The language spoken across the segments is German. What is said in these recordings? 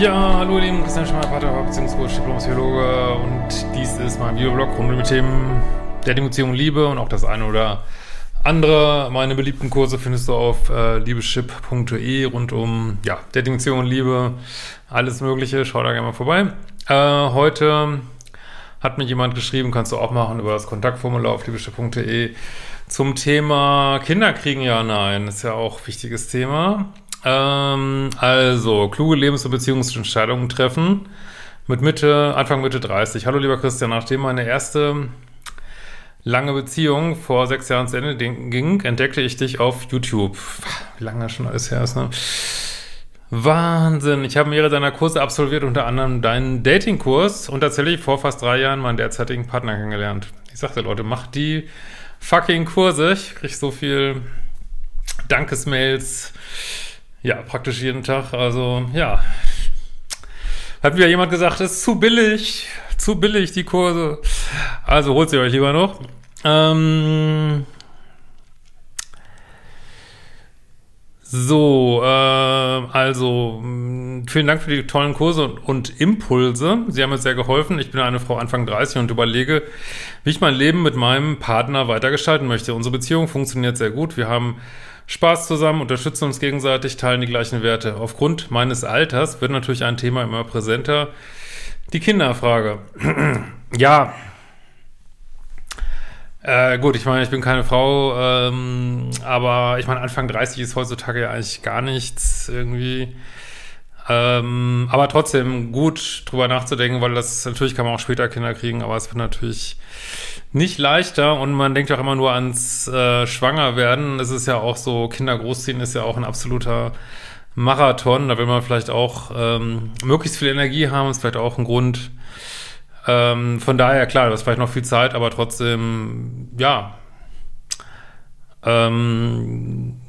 Ja, hallo ihr Lieben, Christian Schmeier, Pater, Beziehungscoach, Diplompsychologe und dies ist mein Videoblog rund um die Themen Dating, Beziehung, Liebe und auch das eine oder andere. Meine beliebten Kurse findest du auf äh, liebeschip.de rund um ja, Beziehung und Liebe, alles mögliche. Schau da gerne mal vorbei. Äh, heute hat mir jemand geschrieben, kannst du auch machen über das Kontaktformular auf liebeschip.de zum Thema Kinder kriegen ja nein. ist ja auch ein wichtiges Thema. Ähm, also, kluge Lebens- und Beziehungsentscheidungen treffen. Mit Mitte, Anfang Mitte 30. Hallo lieber Christian, nachdem meine erste lange Beziehung vor sechs Jahren zu Ende ging, entdeckte ich dich auf YouTube. Wie lange das schon alles her ist, ne? Wahnsinn. Ich habe mehrere deiner Kurse absolviert, unter anderem deinen Datingkurs und tatsächlich vor fast drei Jahren meinen derzeitigen Partner kennengelernt. Ich sagte, Leute, macht die fucking Kurse. Ich kriege so viel Dankesmails. Ja, praktisch jeden Tag. Also, ja. Hat wieder jemand gesagt, es ist zu billig. Zu billig, die Kurse. Also holt sie euch lieber noch. Ähm so, äh, also vielen Dank für die tollen Kurse und, und, Impulse. Sie haben mir sehr geholfen. Ich bin eine Frau Anfang 30 und überlege, wie ich mein Leben mit meinem Partner weitergestalten möchte. Unsere Beziehung funktioniert sehr gut. Wir haben Spaß zusammen, unterstützen uns gegenseitig, teilen die gleichen Werte. Aufgrund meines Alters wird natürlich ein Thema immer präsenter. Die Kinderfrage. ja. Äh, gut, ich meine, ich bin keine Frau, ähm, aber ich meine, Anfang 30 ist heutzutage ja eigentlich gar nichts irgendwie. Ähm, aber trotzdem gut drüber nachzudenken, weil das natürlich kann man auch später Kinder kriegen, aber es wird natürlich nicht leichter und man denkt auch immer nur ans äh, Schwangerwerden. Es ist ja auch so, Kinder großziehen ist ja auch ein absoluter Marathon. Da will man vielleicht auch ähm, möglichst viel Energie haben, ist vielleicht auch ein Grund. Ähm, von daher, klar, du hast vielleicht noch viel Zeit, aber trotzdem, ja. Ähm,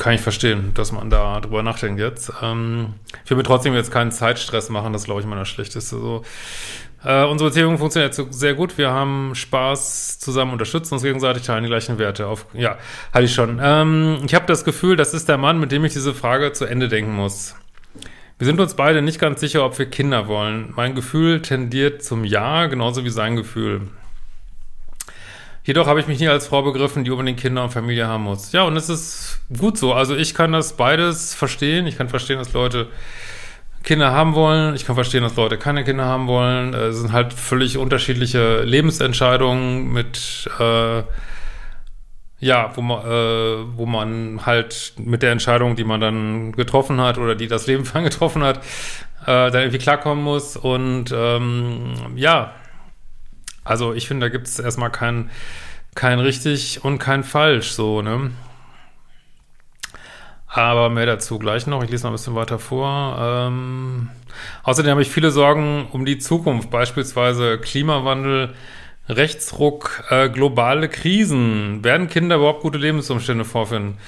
kann ich verstehen, dass man da drüber nachdenkt jetzt. Ähm, ich will mir trotzdem jetzt keinen Zeitstress machen, das glaube ich mal das Schlechteste. So. Äh, unsere Beziehung funktioniert sehr gut. Wir haben Spaß zusammen, unterstützen uns gegenseitig, teilen die gleichen Werte. Auf, ja, hatte ich schon. Ähm, ich habe das Gefühl, das ist der Mann, mit dem ich diese Frage zu Ende denken muss. Wir sind uns beide nicht ganz sicher, ob wir Kinder wollen. Mein Gefühl tendiert zum Ja, genauso wie sein Gefühl. Jedoch habe ich mich nie als Frau begriffen, die unbedingt Kinder und Familie haben muss. Ja, und es ist gut so. Also ich kann das beides verstehen. Ich kann verstehen, dass Leute Kinder haben wollen. Ich kann verstehen, dass Leute keine Kinder haben wollen. Es sind halt völlig unterschiedliche Lebensentscheidungen mit, äh, ja, wo man, äh, wo man halt mit der Entscheidung, die man dann getroffen hat oder die das Leben getroffen hat, äh, dann irgendwie klarkommen muss. Und ähm, ja, also ich finde, da gibt es erstmal kein, kein richtig und kein falsch, so, ne? Aber mehr dazu gleich noch. Ich lese noch ein bisschen weiter vor. Ähm, außerdem habe ich viele Sorgen um die Zukunft, beispielsweise Klimawandel, Rechtsruck, äh, globale Krisen. Werden Kinder überhaupt gute Lebensumstände vorfinden?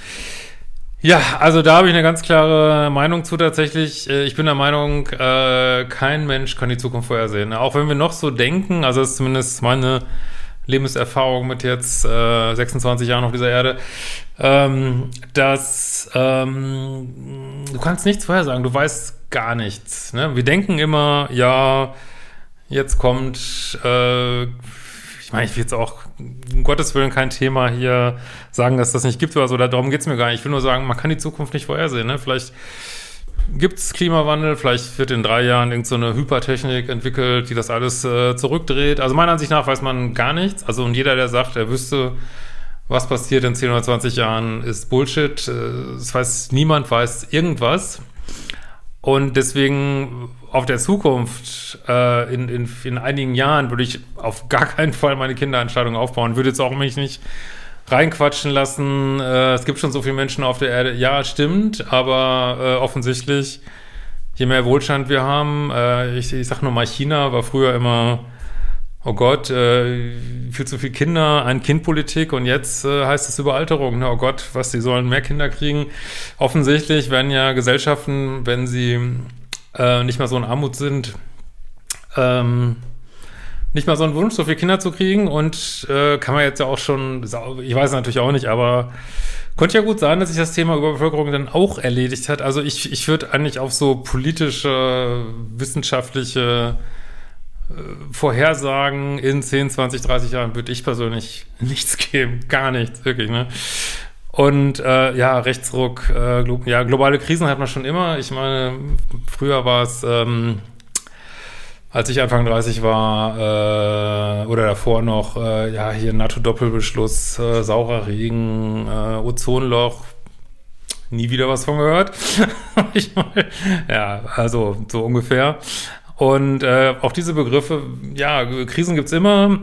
Ja, also da habe ich eine ganz klare Meinung zu tatsächlich. Äh, ich bin der Meinung, äh, kein Mensch kann die Zukunft vorhersehen. Auch wenn wir noch so denken, also das ist zumindest meine Lebenserfahrung mit jetzt äh, 26 Jahren auf dieser Erde, ähm, dass ähm, du kannst nichts vorhersagen, du weißt gar nichts. Ne? Wir denken immer, ja, jetzt kommt, äh, ich meine, ich will jetzt auch um Gottes Willen kein Thema hier sagen, dass das nicht gibt oder so, darum geht's mir gar nicht. Ich will nur sagen, man kann die Zukunft nicht vorhersehen. Ne? Vielleicht gibt es Klimawandel, vielleicht wird in drei Jahren irgendeine so Hypertechnik entwickelt, die das alles äh, zurückdreht. Also meiner Ansicht nach weiß man gar nichts. Also und jeder, der sagt, er wüsste, was passiert in 10 oder 20 Jahren, ist Bullshit. Äh, das weiß, niemand weiß irgendwas. Und deswegen auf der Zukunft, äh, in, in, in einigen Jahren, würde ich auf gar keinen Fall meine Kinderentscheidung aufbauen. Würde jetzt auch mich nicht reinquatschen lassen. Äh, es gibt schon so viele Menschen auf der Erde. Ja, stimmt, aber äh, offensichtlich, je mehr Wohlstand wir haben, äh, ich, ich sag nur mal, China war früher immer oh Gott, äh, viel zu viele Kinder, ein Kindpolitik und jetzt äh, heißt es Überalterung. Ne? Oh Gott, was, die sollen mehr Kinder kriegen. Offensichtlich werden ja Gesellschaften, wenn sie äh, nicht mal so in Armut sind, ähm, nicht mal so einen Wunsch, so viele Kinder zu kriegen und äh, kann man jetzt ja auch schon, ich weiß natürlich auch nicht, aber könnte ja gut sein, dass sich das Thema Überbevölkerung dann auch erledigt hat. Also ich, ich würde eigentlich auf so politische, wissenschaftliche Vorhersagen in 10, 20, 30 Jahren würde ich persönlich nichts geben. Gar nichts, wirklich, ne? Und äh, ja, Rechtsruck, äh, glo ja, globale Krisen hat man schon immer. Ich meine, früher war es, ähm, als ich Anfang 30 war, äh, oder davor noch, äh, ja, hier NATO-Doppelbeschluss, äh, saurer Regen, äh, Ozonloch, nie wieder was von gehört. ja, also so ungefähr. Und äh, auch diese Begriffe, ja, Krisen gibt's immer,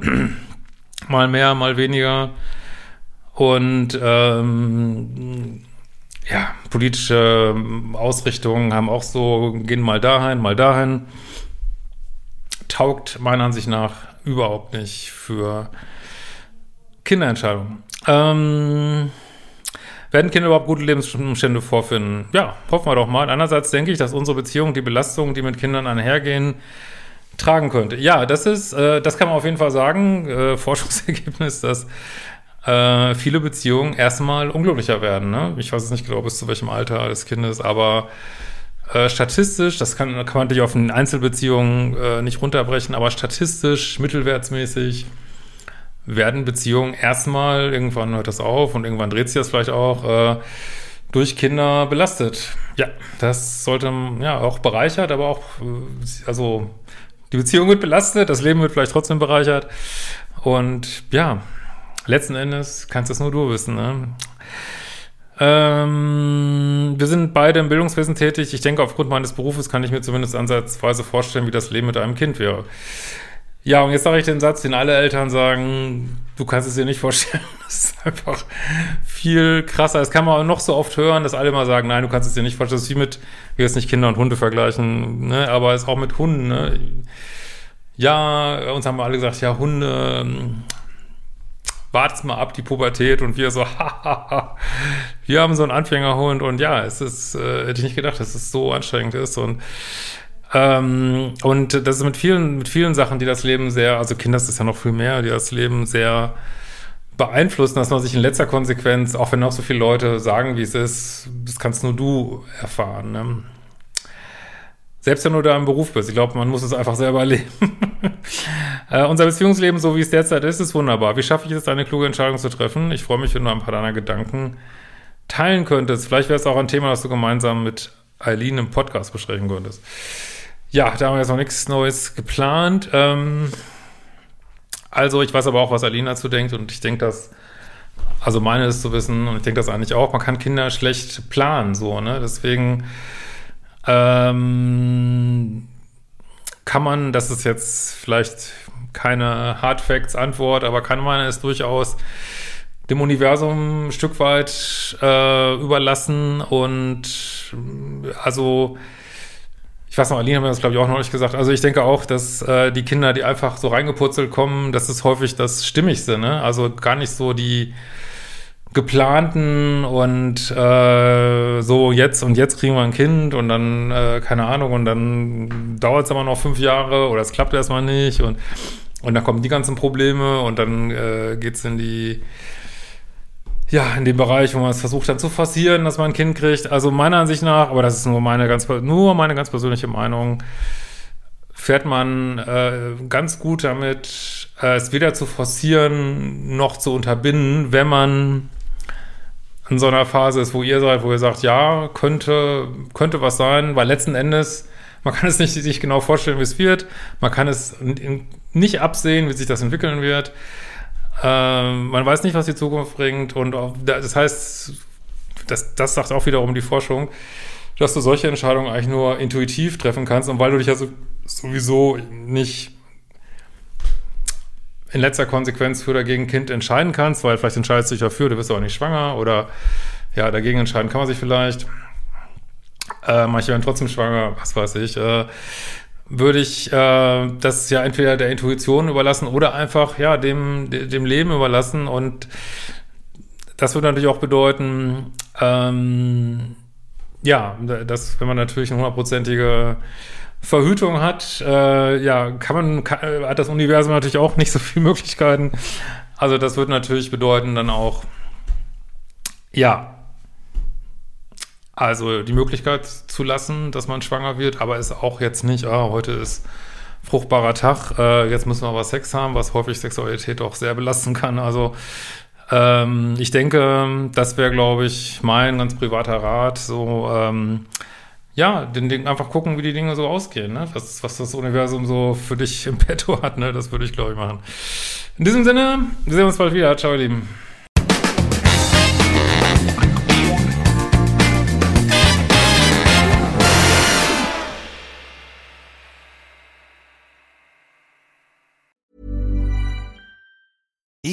mal mehr, mal weniger. Und ähm, ja, politische Ausrichtungen haben auch so, gehen mal dahin, mal dahin. Taugt meiner Ansicht nach überhaupt nicht für Kinderentscheidungen. Ähm, werden Kinder überhaupt gute Lebensumstände vorfinden? Ja, hoffen wir doch mal. Andererseits denke ich, dass unsere Beziehung die Belastungen, die mit Kindern einhergehen, tragen könnte. Ja, das ist, äh, das kann man auf jeden Fall sagen. Äh, Forschungsergebnis, dass äh, viele Beziehungen erstmal unglücklicher werden. Ne? Ich weiß es nicht genau, bis zu welchem Alter des Kindes, aber äh, statistisch, das kann, kann man natürlich auf Einzelbeziehungen äh, nicht runterbrechen, aber statistisch, mittelwertsmäßig werden Beziehungen erstmal, irgendwann hört das auf und irgendwann dreht sich das vielleicht auch, äh, durch Kinder belastet. Ja, das sollte ja auch bereichert, aber auch, äh, also die Beziehung wird belastet, das Leben wird vielleicht trotzdem bereichert. Und ja, letzten Endes kannst es nur du wissen. Ne? Ähm, wir sind beide im Bildungswesen tätig. Ich denke, aufgrund meines Berufes kann ich mir zumindest ansatzweise vorstellen, wie das Leben mit einem Kind wäre. Ja, und jetzt sage ich den Satz, den alle Eltern sagen, du kannst es dir nicht vorstellen. Das ist einfach viel krasser. Das kann man noch so oft hören, dass alle mal sagen, nein, du kannst es dir nicht vorstellen. Das ist wie mit, wir jetzt nicht Kinder und Hunde vergleichen, ne? aber es ist auch mit Hunden. Ne? Ja, uns haben alle gesagt, ja, Hunde, wart's mal ab, die Pubertät. Und wir so, hahaha, wir haben so einen Anfängerhund. Und ja, es ist, äh, hätte ich nicht gedacht, dass es so anstrengend ist. Und ähm, und das ist mit vielen, mit vielen Sachen, die das Leben sehr, also Kinder ist ja noch viel mehr, die das Leben sehr beeinflussen, dass man sich in letzter Konsequenz, auch wenn auch so viele Leute sagen, wie es ist, das kannst nur du erfahren. Ne? Selbst wenn du da im Beruf bist. Ich glaube, man muss es einfach selber erleben. äh, unser Beziehungsleben, so wie es derzeit ist, ist wunderbar. Wie schaffe ich es, eine kluge Entscheidung zu treffen? Ich freue mich, wenn du ein paar deiner Gedanken teilen könntest. Vielleicht wäre es auch ein Thema, das du gemeinsam mit Eileen im Podcast besprechen könntest. Ja, da haben wir jetzt noch nichts Neues geplant. Ähm, also, ich weiß aber auch, was Alina dazu denkt und ich denke, dass, also meine ist zu wissen und ich denke das eigentlich auch, man kann Kinder schlecht planen, so, ne? Deswegen ähm, kann man, das ist jetzt vielleicht keine Hard Facts Antwort, aber kann man es durchaus dem Universum ein Stück weit äh, überlassen und also noch, Aline hat mir das, glaube ich, auch noch nicht gesagt. Also ich denke auch, dass äh, die Kinder, die einfach so reingepurzelt kommen, das ist häufig das Stimmigste, ne? Also gar nicht so die geplanten und äh, so jetzt und jetzt kriegen wir ein Kind und dann, äh, keine Ahnung, und dann dauert es aber noch fünf Jahre oder es klappt erstmal nicht und, und dann kommen die ganzen Probleme und dann äh, geht's in die ja, in dem Bereich, wo man es versucht dann zu forcieren, dass man ein Kind kriegt. Also meiner Ansicht nach, aber das ist nur meine ganz, nur meine ganz persönliche Meinung, fährt man äh, ganz gut damit, äh, es weder zu forcieren noch zu unterbinden, wenn man in so einer Phase ist, wo ihr seid, wo ihr sagt, ja, könnte, könnte was sein, weil letzten Endes, man kann es nicht sich genau vorstellen, wie es wird, man kann es nicht absehen, wie sich das entwickeln wird. Ähm, man weiß nicht, was die Zukunft bringt und das heißt, das, das sagt auch wiederum die Forschung, dass du solche Entscheidungen eigentlich nur intuitiv treffen kannst und weil du dich ja so, sowieso nicht in letzter Konsequenz für oder gegen Kind entscheiden kannst, weil vielleicht entscheidest du dich dafür, du bist auch nicht schwanger oder ja, dagegen entscheiden kann man sich vielleicht. Äh, manche werden trotzdem schwanger, was weiß ich. Äh, würde ich äh, das ja entweder der Intuition überlassen oder einfach ja dem, dem Leben überlassen. Und das würde natürlich auch bedeuten, ähm, ja, dass wenn man natürlich eine hundertprozentige Verhütung hat, äh, ja, kann man, kann, hat das Universum natürlich auch nicht so viele Möglichkeiten. Also das würde natürlich bedeuten dann auch, ja, also die Möglichkeit zu lassen, dass man schwanger wird, aber ist auch jetzt nicht, ah, heute ist fruchtbarer Tag, äh, jetzt müssen wir aber Sex haben, was häufig Sexualität auch sehr belasten kann. Also ähm, ich denke, das wäre, glaube ich, mein ganz privater Rat, so ähm, ja, den Ding einfach gucken, wie die Dinge so ausgehen, ne? Was, was das Universum so für dich im Petto hat, ne? Das würde ich, glaube ich, machen. In diesem Sinne, wir sehen uns bald wieder. Ciao, ihr Lieben.